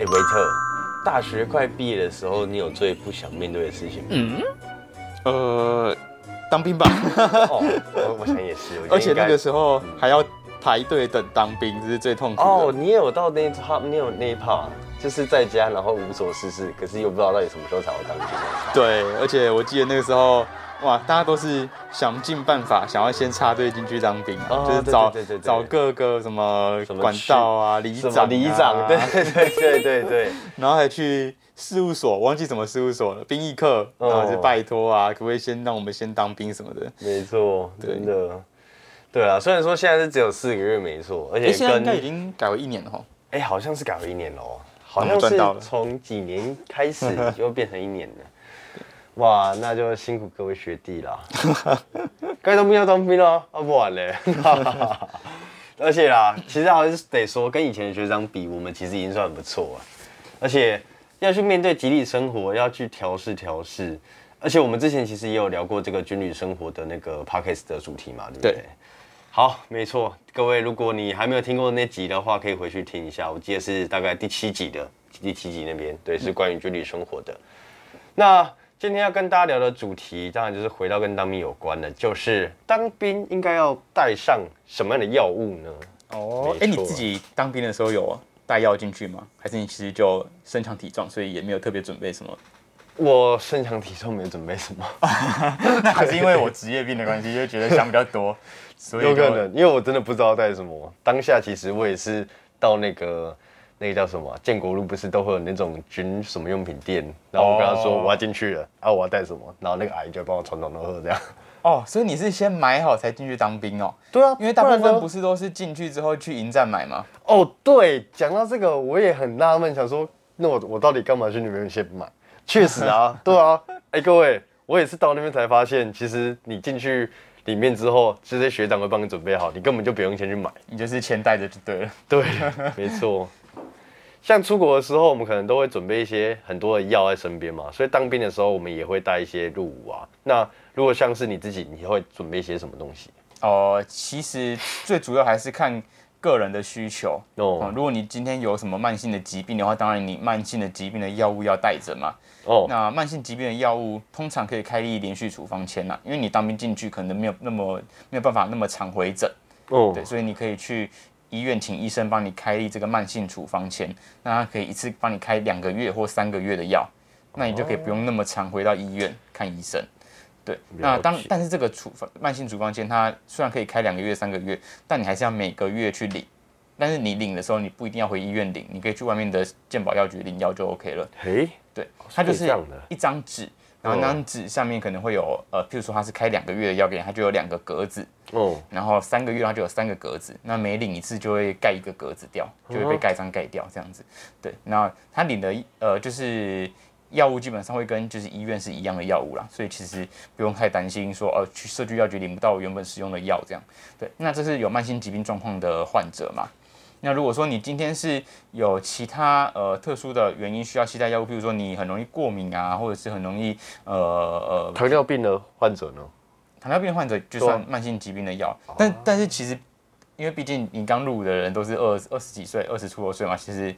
哎，维特，大学快毕业的时候，你有最不想面对的事情吗？嗯，呃，当兵吧。哦，我我想也是，而且那个时候还要排队等当兵，这是最痛苦的。哦，你也有到那一趴，你有那一趴，就是在家然后无所事事，可是又不知道到底什么时候才会当兵。对，而且我记得那个时候。哇，大家都是想尽办法，想要先插队进去当兵，就是找找各个什么管道啊、里长、里长，对 对对对对，然后还去事务所，忘记什么事务所了，兵役课，然后就拜托啊，可不可以先让我们先当兵什么的？没错，真的，对啊，虽然说现在是只有四个月，没错，而且现在应该已经改为一年了哈。哎，好像是改为一年了哦，好像是从几年开始 就变成一年了。哇，那就辛苦各位学弟啦。该当兵要当兵了，啊不玩嘞。而且啦，其实还是得说，跟以前的学长比，我们其实已经算很不错了。而且要去面对集体生活，要去调试调试。而且我们之前其实也有聊过这个军旅生活的那个 podcast 的主题嘛，对不对？好，没错。各位，如果你还没有听过那集的话，可以回去听一下。我记得是大概第七集的，第七集那边，对，是关于军旅生活的。那。今天要跟大家聊的主题，当然就是回到跟当兵有关的，就是当兵应该要带上什么样的药物呢？哦，哎，你自己当兵的时候有带药进去吗？还是你其实就身强体壮，所以也没有特别准备什么？我身强体壮，没有准备什么。那 还是因为我职业病的关系，就觉得想比较多。有可能，因为我真的不知道带什么。当下其实我也是到那个。那个叫什么？建国路不是都会有那种军什么用品店？然后我跟他说我要进去了，啊，我要带什么？然后那个阿姨就帮我传统都喝这样。哦，所以你是先买好才进去当兵哦？对啊，因为大部分不是都是进去之后去营站买吗？哦，对，讲到这个我也很纳闷，想说那我我到底干嘛去那边先买？确实啊，对啊，哎，各位，我也是到那边才发现，其实你进去里面之后，这些学长会帮你准备好，你根本就不用先去买，你就是钱带着就对了。对，没错。像出国的时候，我们可能都会准备一些很多的药在身边嘛，所以当兵的时候，我们也会带一些入伍啊。那如果像是你自己，你会准备一些什么东西？哦，其实最主要还是看个人的需求哦。如果你今天有什么慢性的疾病的话，当然你慢性的疾病的药物要带着嘛。哦，那慢性疾病的药物通常可以开立连续处方签呐，因为你当兵进去可能没有那么没有办法那么常回诊哦，对，所以你可以去。医院请医生帮你开立这个慢性处方签，那他可以一次帮你开两个月或三个月的药，那你就可以不用那么常回到医院看医生。对，那当但是这个处方慢性处方签，它虽然可以开两个月、三个月，但你还是要每个月去领。但是你领的时候，你不一定要回医院领，你可以去外面的健保药局领药就 OK 了。嘿，对，它就是一张纸。然后那张纸上面可能会有呃，譬如说他是开两个月的药给你，他就有两个格子哦。然后三个月它就有三个格子，那每领一次就会盖一个格子掉，就会被盖章盖掉这样子。对，那他领的呃就是药物基本上会跟就是医院是一样的药物啦，所以其实不用太担心说呃去社区药局领不到原本使用的药这样。对，那这是有慢性疾病状况的患者嘛？那如果说你今天是有其他呃特殊的原因需要携带药物，比如说你很容易过敏啊，或者是很容易呃呃糖尿病的患者呢？糖尿病患者就算慢性疾病的药，但但是其实因为毕竟你刚入伍的人都是二二十几岁、二十出头岁嘛，其实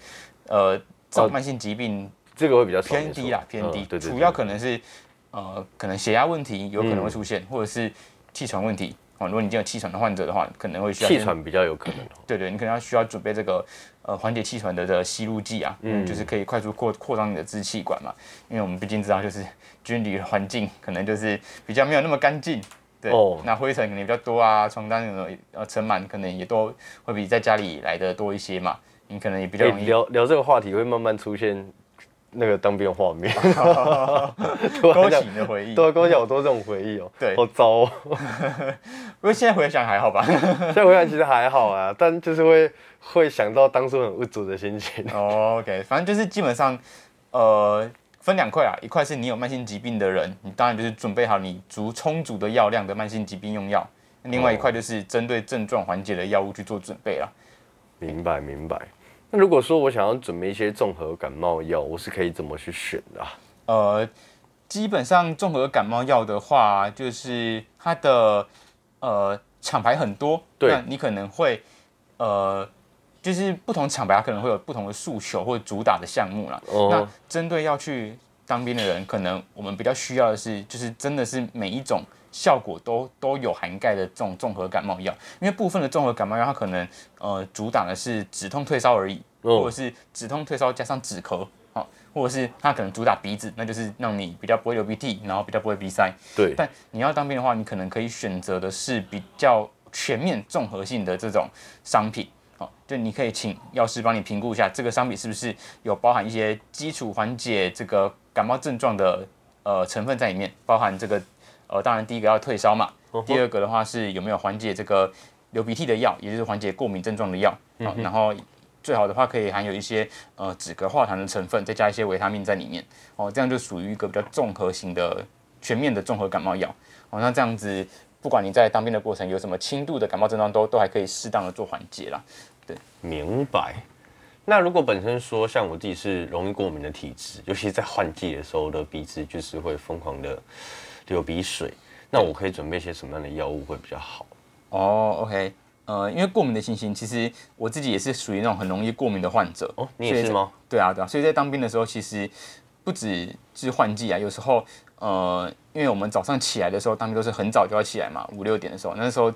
呃这种慢性疾病这个会比较偏低啦，偏低，主要可能是呃可能血压问题有可能会出现，或者是气喘问题。哦，如果你有气喘的患者的话，可能会需要气喘比较有可能。对对，你可能要需要准备这个呃缓解气喘的的吸入剂啊，嗯，就是可以快速扩扩张你的支气管嘛。因为我们毕竟知道，就是军旅环境可能就是比较没有那么干净，对，那灰尘可能比较多啊，床单那种呃尘螨可能也都会比在家里来的多一些嘛。你可能也比较容易聊聊这个话题，会慢慢出现。那个当兵画面，勾起你的回忆，对，勾起好多这种回忆哦。对，好糟哦。不过现在回想还好吧？现在回想其实还好啊，但就是会会想到当初很无助的心情。OK，反正就是基本上，呃，分两块啊，一块是你有慢性疾病的人，你当然就是准备好你足充足的药量的慢性疾病用药；另外一块就是针对症状缓解的药物去做准备了。明白，明白。那如果说我想要准备一些综合感冒药，我是可以怎么去选的？呃，基本上综合感冒药的话，就是它的呃厂牌很多，对，你可能会呃就是不同厂牌它可能会有不同的诉求或者主打的项目啦。那针对要去当兵的人，可能我们比较需要的是，就是真的是每一种效果都都有涵盖的这种综合感冒药。因为部分的综合感冒药，它可能呃主打的是止痛退烧而已，或者是止痛退烧加上止咳，好，或者是它可能主打鼻子，那就是让你比较不会流鼻涕，然后比较不会鼻塞。对。但你要当兵的话，你可能可以选择的是比较全面综合性的这种商品。就你可以请药师帮你评估一下，这个商品是不是有包含一些基础缓解这个感冒症状的呃成分在里面，包含这个呃，当然第一个要退烧嘛，第二个的话是有没有缓解这个流鼻涕的药，也就是缓解过敏症状的药，然后最好的话可以含有一些呃止咳化痰的成分，再加一些维他命在里面，哦，这样就属于一个比较综合型的全面的综合感冒药，哦，那这样子不管你在当兵的过程有什么轻度的感冒症状，都都还可以适当的做缓解啦。对明白。那如果本身说像我自己是容易过敏的体质，尤其在换季的时候的鼻子就是会疯狂的流鼻水，那我可以准备些什么样的药物会比较好？哦，OK，呃，因为过敏的情形，其实我自己也是属于那种很容易过敏的患者。哦，你也是吗？对啊，对啊。所以在当兵的时候，其实不止是换季啊，有时候呃，因为我们早上起来的时候，当兵都是很早就要起来嘛，五六点的时候，那时候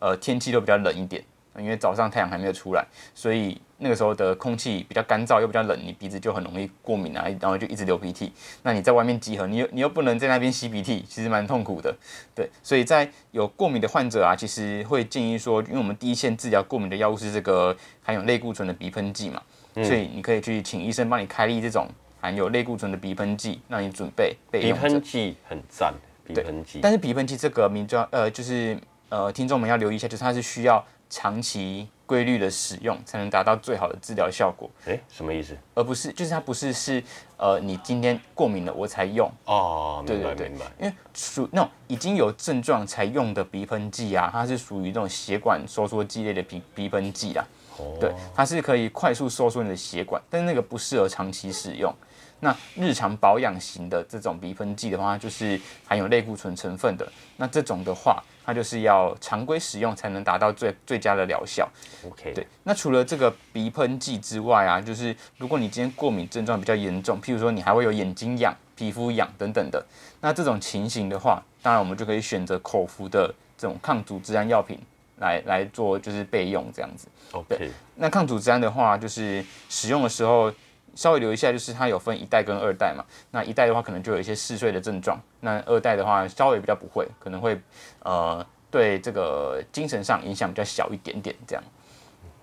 呃天气都比较冷一点。因为早上太阳还没有出来，所以那个时候的空气比较干燥又比较冷，你鼻子就很容易过敏啊，然后就一直流鼻涕。那你在外面集合，你又你又不能在那边吸鼻涕，其实蛮痛苦的。对，所以在有过敏的患者啊，其实会建议说，因为我们第一线治疗过敏的药物是这个含有类固醇的鼻喷剂嘛，所以你可以去请医生帮你开立这种含有类固醇的鼻喷剂，让你准备备用。鼻喷剂很赞，鼻喷剂。但是鼻喷剂这个名叫呃，就是呃，听众们要留意一下，就是它是需要。长期规律的使用才能达到最好的治疗效果。哎，什么意思？而不是，就是它不是是，呃，你今天过敏了我才用。哦，明白明白。因为属那种已经有症状才用的鼻喷剂啊，它是属于那种血管收缩剂类的鼻鼻喷剂啊。哦。对，它是可以快速收缩你的血管，但是那个不适合长期使用。那日常保养型的这种鼻喷剂的话，就是含有类固醇成分的。那这种的话。它就是要常规使用才能达到最最佳的疗效。OK，对。那除了这个鼻喷剂之外啊，就是如果你今天过敏症状比较严重，譬如说你还会有眼睛痒、皮肤痒等等的，那这种情形的话，当然我们就可以选择口服的这种抗组织胺药品来来做，就是备用这样子。OK，那抗组织胺的话，就是使用的时候。稍微留一下，就是它有分一代跟二代嘛。那一代的话，可能就有一些嗜睡的症状；那二代的话，稍微比较不会，可能会呃对这个精神上影响比较小一点点这样。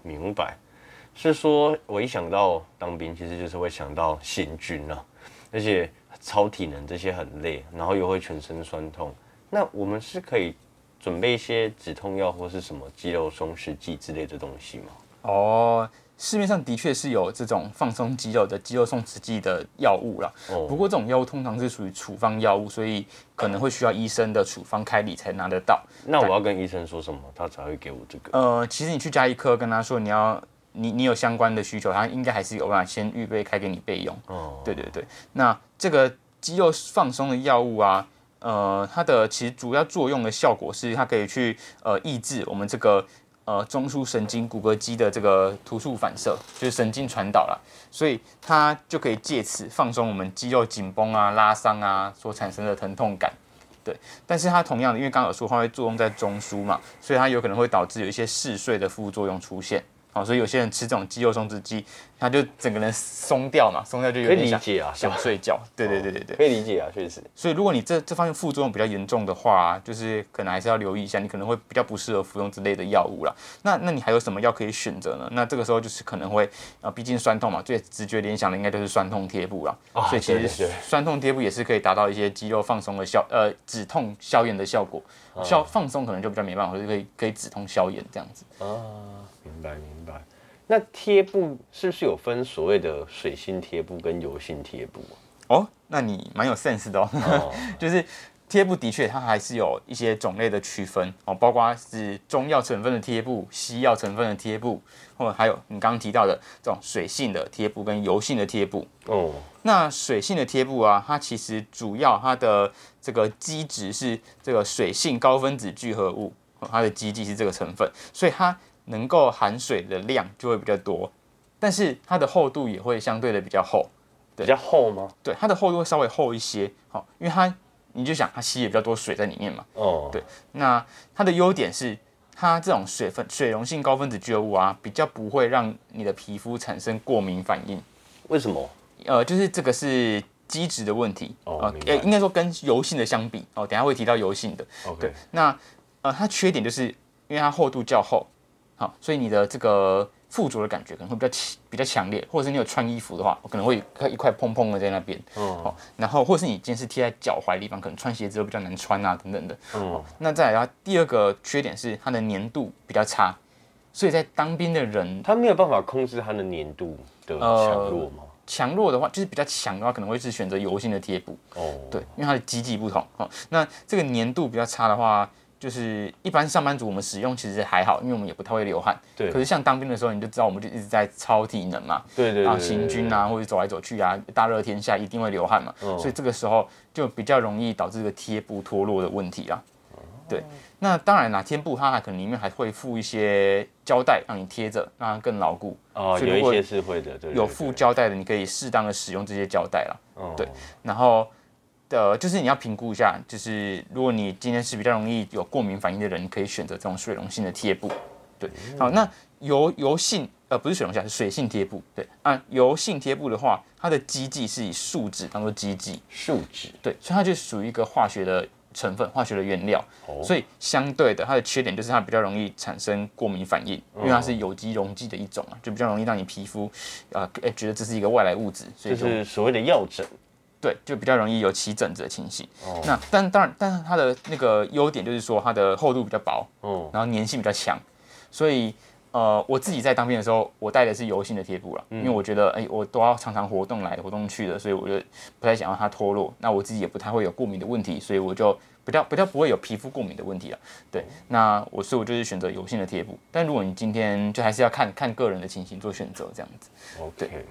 明白，是说我一想到当兵，其实就是会想到行军啊，而且超体能这些很累，然后又会全身酸痛。那我们是可以准备一些止痛药或是什么肌肉松弛剂之类的东西吗？哦。市面上的确是有这种放松肌肉的肌肉松弛剂的药物啦。哦。不过这种药物通常是属于处方药物，所以可能会需要医生的处方开理才拿得到。那我要跟医生说什么，他才会给我这个？呃，其实你去加医科跟他说你要你你有相关的需求，他应该还是有办法先预备开给你备用。哦。对对对。那这个肌肉放松的药物啊，呃，它的其实主要作用的效果是它可以去呃抑制我们这个。呃，中枢神经骨骼肌的这个突触反射，就是神经传导了，所以它就可以借此放松我们肌肉紧绷啊、拉伤啊所产生的疼痛感。对，但是它同样的，因为刚刚有说它会作用在中枢嘛，所以它有可能会导致有一些嗜睡的副作用出现。好，所以有些人吃这种肌肉松弛剂，他就整个人松掉嘛，松掉就有点想想睡觉。对对对对对，可以理解啊，确实。所以如果你这这方面副作用比较严重的话，就是可能还是要留意一下，你可能会比较不适合服用之类的药物啦。那那你还有什么药可以选择呢？那这个时候就是可能会啊，毕竟酸痛嘛，最直觉联想的应该就是酸痛贴布了。所以其实酸痛贴布也是可以达到一些肌肉放松的效，呃，止痛消炎的效果。消放松可能就比较没办法，就可以可以止痛消炎这样子。啊，明白明白。那贴布是不是有分所谓的水性贴布跟油性贴布哦，那你蛮有 sense 的哦。就是贴布的确它还是有一些种类的区分哦，包括是中药成分的贴布、西药成分的贴布，或者还有你刚刚提到的这种水性的贴布跟油性的贴布哦。那水性的贴布啊，它其实主要它的这个基质是这个水性高分子聚合物。它的基剂是这个成分，所以它能够含水的量就会比较多，但是它的厚度也会相对的比较厚。比较厚吗？对，它的厚度会稍微厚一些。好，因为它你就想它吸也比较多水在里面嘛。哦。对，那它的优点是它这种水分水溶性高分子聚合物啊，比较不会让你的皮肤产生过敏反应。为什么？呃，就是这个是基质的问题。哦。呃，应该说跟油性的相比，哦，等下会提到油性的。对。那呃，它缺点就是因为它厚度较厚，好，所以你的这个。附着的感觉可能会比较强，比较强烈，或者是你有穿衣服的话，可能会一块砰砰的在那边，哦，然后或者是你今天是贴在脚踝地方，可能穿鞋子都比较难穿啊，等等的，哦，那再来，第二个缺点是它的粘度比较差，所以在当兵的人，他没有办法控制它的粘度的强弱吗？强弱的话，就是比较强的话，可能会是选择油性的贴布，哦，对，因为它的机制不同，哦，那这个粘度比较差的话。就是一般上班族我们使用其实还好，因为我们也不太会流汗。对。可是像当兵的时候，你就知道我们就一直在超体能嘛。对对。然后行军啊，或者走来走去啊，大热天下一定会流汗嘛。所以这个时候就比较容易导致这个贴布脱落的问题啦。对。那当然啦，贴布它还可能里面还会附一些胶带让你贴着，让它更牢固。哦，有一些是会的，对。有附胶带的，你可以适当的使用这些胶带啦。哦。对。然后。的，就是你要评估一下，就是如果你今天是比较容易有过敏反应的人，你可以选择这种水溶性的贴布。对，好，那油油性呃不是水溶性，是水性贴布。对，啊，油性贴布的话，它的基剂是以树脂当做基剂，树脂，对，所以它就属于一个化学的成分，化学的原料。哦，所以相对的，它的缺点就是它比较容易产生过敏反应，因为它是有机溶剂的一种啊，就比较容易让你皮肤啊，哎，觉得这是一个外来物质，所以就是所谓的药疹。对，就比较容易有起疹子的情形。哦。那但当然，但是它的那个优点就是说它的厚度比较薄，哦，然后粘性比较强。所以呃，我自己在当兵的时候，我带的是油性的贴布了，因为我觉得哎，我都要常常活动来活动去的，所以我就不太想要它脱落。那我自己也不太会有过敏的问题，所以我就比较比较不会有皮肤过敏的问题了。对，那我所以我就是选择油性的贴布。但如果你今天就还是要看看个人的情形做选择这样子。OK。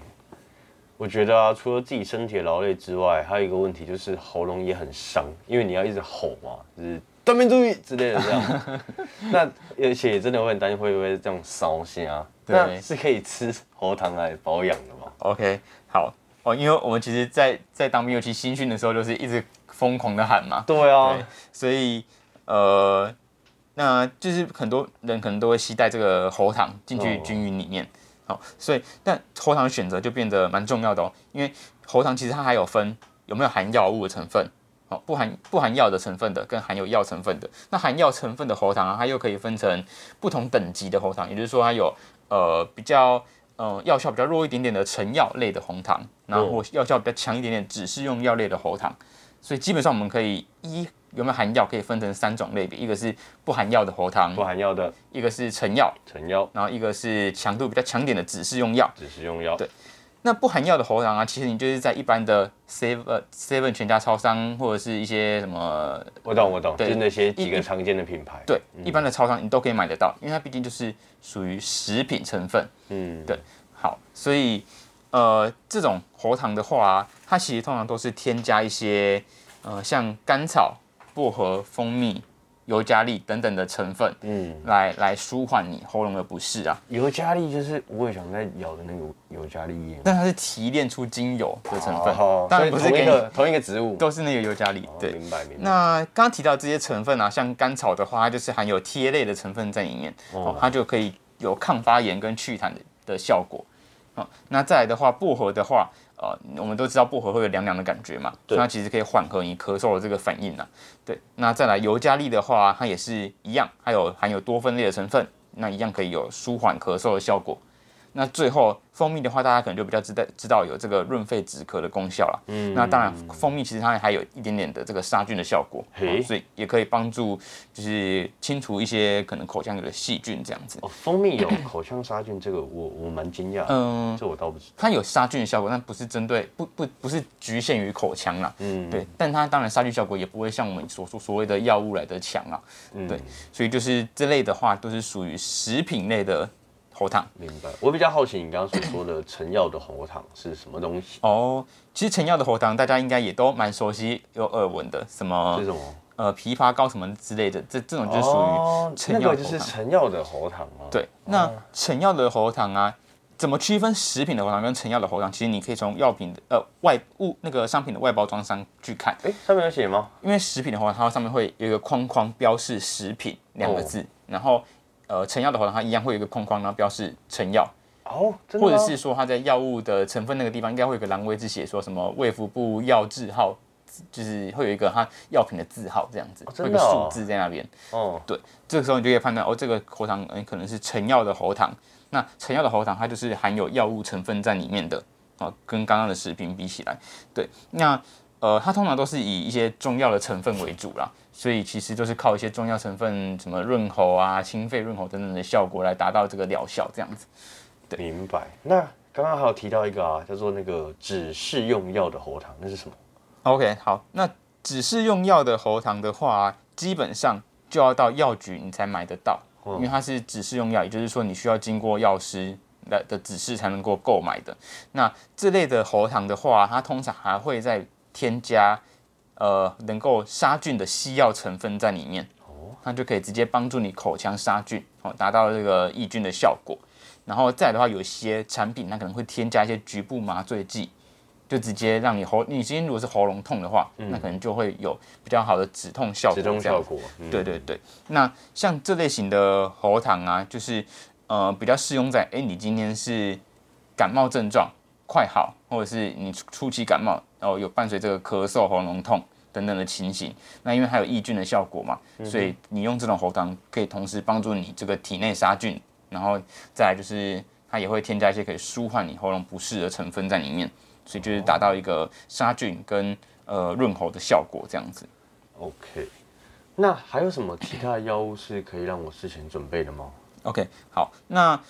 我觉得啊，除了自己身体劳累之外，还有一个问题就是喉咙也很伤，因为你要一直吼嘛，就是当面注意之类的这样。那而且也真的会很担心会不会这样烧心啊？对，是可以吃喉糖来保养的嘛？OK，好哦，因为我们其实，在在当兵尤其新训的时候，就是一直疯狂的喊嘛。对啊，所以呃，那就是很多人可能都会携带这个喉糖进去军营里面。所以，但喉糖的选择就变得蛮重要的哦，因为喉糖其实它还有分有没有含药物的成分，哦，不含不含药的成分的，跟含有药成分的。那含药成分的喉糖啊，它又可以分成不同等级的喉糖，也就是说，它有呃比较呃药效比较弱一点点的成药类的红糖，然后药效比较强一点点只是用药类的喉糖。所以基本上我们可以一。有没有含药？可以分成三种类别，一个是不含药的喉糖，不含药的；一个是成药，成药；然后一个是强度比较强点的指示用药，指示用药。对，那不含药的喉糖啊，其实你就是在一般的 seven seven 全家超商或者是一些什么，我懂我懂，就是那些几个常见的品牌，对，一般的超商你都可以买得到，因为它毕竟就是属于食品成分。嗯，对，好，所以呃，这种喉糖的话，它其实通常都是添加一些呃，像甘草。薄荷、蜂蜜、尤加利等等的成分，嗯，来来舒缓你喉咙的不适啊。尤加利就是我也想在咬的那个尤加利叶，但它是提炼出精油的成分，当然不是同一个同一个植物，都是那个尤加利。对，明白明白。那刚刚提到这些成分啊，像甘草的话，它就是含有萜类的成分在里面，哦，它就可以有抗发炎跟祛痰的的效果。啊，那再来的话，薄荷的话。呃，我们都知道薄荷会有凉凉的感觉嘛，所以它其实可以缓和你咳嗽的这个反应呢。对，那再来尤加利的话，它也是一样，它有含有多酚类的成分，那一样可以有舒缓咳嗽的效果。那最后蜂蜜的话，大家可能就比较知道知道有这个润肺止咳的功效了。嗯，那当然蜂蜜其实它还有一点点的这个杀菌的效果，所以也可以帮助就是清除一些可能口腔里的细菌这样子。哦，蜂蜜有口腔杀菌，这个我我蛮惊讶。嗯，这我倒不知。它有杀菌的效果，但不是针对不不不是局限于口腔啦。嗯，对，但它当然杀菌效果也不会像我们所说所谓的药物来的强啊。嗯，对，所以就是这类的话都是属于食品类的。喉糖，明白。我比较好奇，你刚刚所说的成药的喉糖是什么东西？哦，其实成药的喉糖大家应该也都蛮熟悉、有耳闻的。什么？是什么？呃枇杷膏什么之类的，这这种就是属于成药就是成药的喉糖啊。对，那成药的喉糖啊。怎么区分食品的喉糖跟成药的喉糖？其实你可以从药品的呃外物那个商品的外包装上去看。哎，上面有写吗？因为食品的话，它上面会有一个框框标示“食品”两个字，然后呃成药的喉糖它一样会有一个框框，然后标示成药。哦，或者是说它在药物的成分那个地方应该会有个蓝位字写说什么卫福部药字号，就是会有一个它药品的字号这样子，会有个数字在那边。哦，对，这个时候你就可以判断哦，这个喉糖嗯可能是成药的喉糖。那成药的喉糖，它就是含有药物成分在里面的啊，跟刚刚的食品比起来，对，那呃，它通常都是以一些中药的成分为主啦，所以其实都是靠一些中药成分，什么润喉啊、清肺润喉等等的效果来达到这个疗效，这样子。对，明白。那刚刚还有提到一个啊，叫做那个只是用药的喉糖，那是什么？OK，好，那只是用药的喉糖的话，基本上就要到药局你才买得到。因为它是只是用药，也就是说你需要经过药师的的指示才能够购买的。那这类的喉糖的话，它通常还会再添加呃能够杀菌的西药成分在里面，哦，它就可以直接帮助你口腔杀菌，哦，达到这个抑菌的效果。然后再的话，有些产品它可能会添加一些局部麻醉剂。就直接让你喉，你今天如果是喉咙痛的话，那可能就会有比较好的止痛效果。止痛效果，对对对。那像这类型的喉糖啊，就是呃比较适用在哎你今天是感冒症状快好，或者是你初期感冒，然后有伴随这个咳嗽、喉咙痛等等的情形。那因为它有抑菌的效果嘛，所以你用这种喉糖可以同时帮助你这个体内杀菌，然后再来就是它也会添加一些可以舒缓你喉咙不适的成分在里面。所以就是达到一个杀菌跟呃润喉的效果，这样子。OK，那还有什么其他的药物是可以让我事前准备的吗？OK，好，那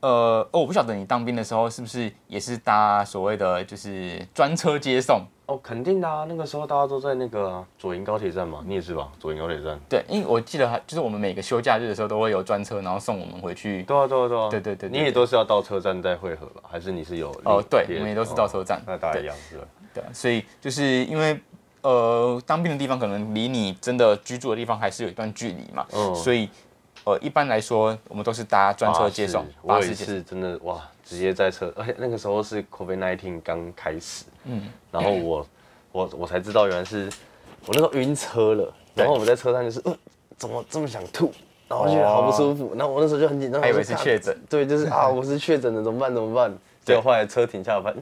呃，哦我不晓得你当兵的时候是不是也是搭所谓的就是专车接送。哦，肯定的啊，那个时候大家都在那个左营高铁站嘛，你也是吧？左营高铁站。对，因为我记得还就是我们每个休假日的时候都会有专车，然后送我们回去。对啊，对啊，对啊。对对对。你也都是要到车站再汇合吧？还是你是有？哦，对，我们也都是到车站。那大家一样是吧？对，所以就是因为呃，当兵的地方可能离你真的居住的地方还是有一段距离嘛，嗯所以呃，一般来说我们都是搭专车接送。巴士是真的哇，直接在车，而且那个时候是 COVID nineteen 刚开始，嗯，然后我。我我才知道，原来是我那时候晕车了，然后我们在车上就是，呃，怎么这么想吐，然后觉得好不舒服，然后我那时候就很紧张，还以为是确诊，对，就是啊，我是确诊的，怎么办？怎么办？结果后来车停下来，好了，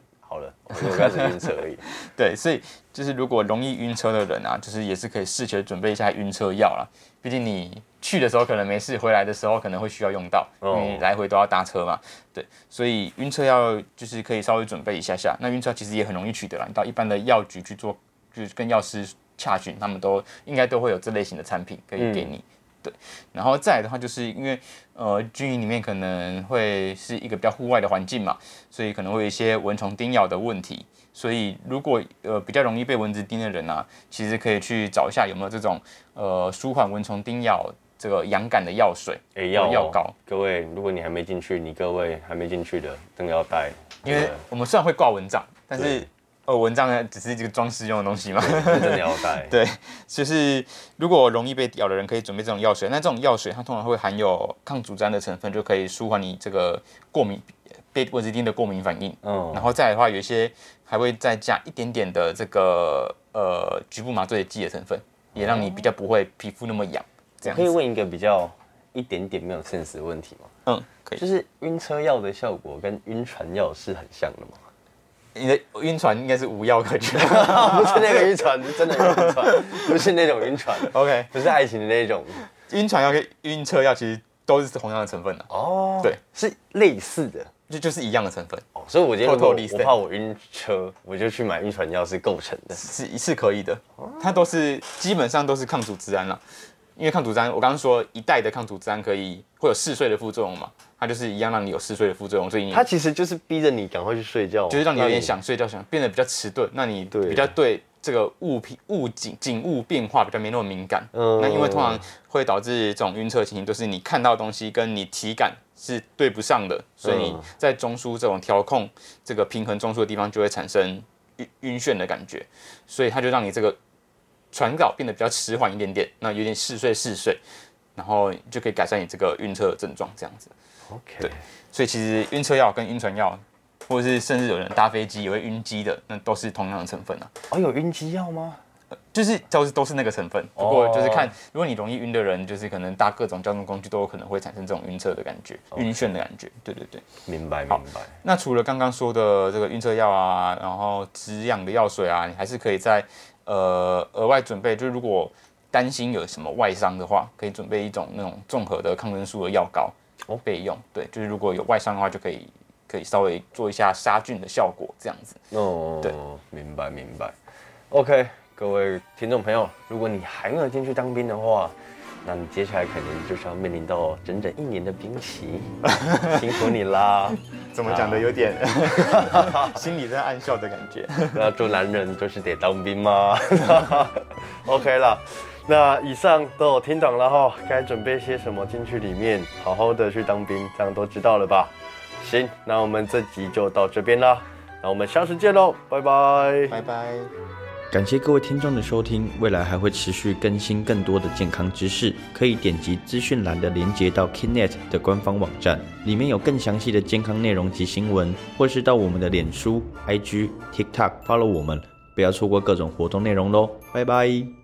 我开始晕车而已。对，所以就是如果容易晕车的人啊，就是也是可以事前准备一下晕车药啦。毕竟你去的时候可能没事，回来的时候可能会需要用到，因为来回都要搭车嘛。对，所以晕车药就是可以稍微准备一下下。那晕车其实也很容易取得啦，你到一般的药局去做，就是跟药师洽询，他们都应该都会有这类型的产品可以给你。对，然后再来的话，就是因为呃军营里面可能会是一个比较户外的环境嘛，所以可能会有一些蚊虫叮咬的问题。所以如果呃比较容易被蚊子叮的人啊，其实可以去找一下有没有这种呃舒缓蚊虫叮咬这个痒感的药水，哎药药膏。各位，如果你还没进去，你各位还没进去的，真的要带，因为我们虽然会挂蚊帐，但是。呃，蚊帐呢，只是这个装饰用的东西嘛。真的要带。对，就是如果容易被咬的人，可以准备这种药水。那这种药水，它通常会含有抗组胺的成分，就可以舒缓你这个过敏被蚊子叮的过敏反应。嗯。然后再来的话，有一些还会再加一点点的这个呃局部麻醉剂的成分，也让你比较不会皮肤那么痒。这样。可以问一个比较一点点没有 sense 的问题吗？嗯，可以。就是晕车药的效果跟晕船药是很像的吗？你的晕船应该是无药可救，不是那个晕船，是真的晕船，不是那种晕船。OK，不是爱情的那种晕船药跟晕车药其实都是同样的成分的。哦，对，是类似的，就就是一样的成分。哦，所以我今天我怕我晕车，我就去买晕船药是构成的，是是可以的。它都是基本上都是抗组织胺了。因为抗组胺，我刚刚说一代的抗组胺可以会有嗜睡的副作用嘛，它就是一样让你有嗜睡的副作用，所以它其实就是逼着你赶快去睡觉，就是让你有点想睡觉，想变得比较迟钝，那你比较对这个物品物景景物变化比较没那么敏感。嗯，那因为通常会导致这种晕车情形，就是你看到东西跟你体感是对不上的，所以你在中枢这种调控这个平衡中枢的地方就会产生晕晕眩的感觉，所以它就让你这个。传导变得比较迟缓一点点，那有点嗜睡嗜睡，然后就可以改善你这个晕车的症状，这样子。OK，对，所以其实晕车药跟晕船药，或者是甚至有人搭飞机也会晕机的，那都是同样的成分啊。哦，有晕机药吗？就是都是都是那个成分，不过就是看，如果你容易晕的人，就是可能搭各种交通工具都有可能会产生这种晕车的感觉，晕眩的感觉。对对对，明白明白。那除了刚刚说的这个晕车药啊，然后止痒的药水啊，你还是可以在呃额外准备，就是如果担心有什么外伤的话，可以准备一种那种综合的抗生素的药膏哦备用。对，就是如果有外伤的话，就可以可以稍微做一下杀菌的效果，这样子。哦，对，明白明白。OK。各位听众朋友，如果你还没有进去当兵的话，那你接下来可能就是要面临到整整一年的兵期，辛苦你啦！怎么讲的有点 心里在暗笑的感觉。那做男人就是得当兵吗？OK 了，那以上都有听懂了哈，该准备些什么进去里面，好好的去当兵，这样都知道了吧？行，那我们这集就到这边啦，那我们下次见喽，拜拜，拜拜。感谢各位听众的收听，未来还会持续更新更多的健康知识，可以点击资讯栏的连接到 Kinet 的官方网站，里面有更详细的健康内容及新闻，或是到我们的脸书、IG、TikTok follow 我们，不要错过各种活动内容喽，拜拜。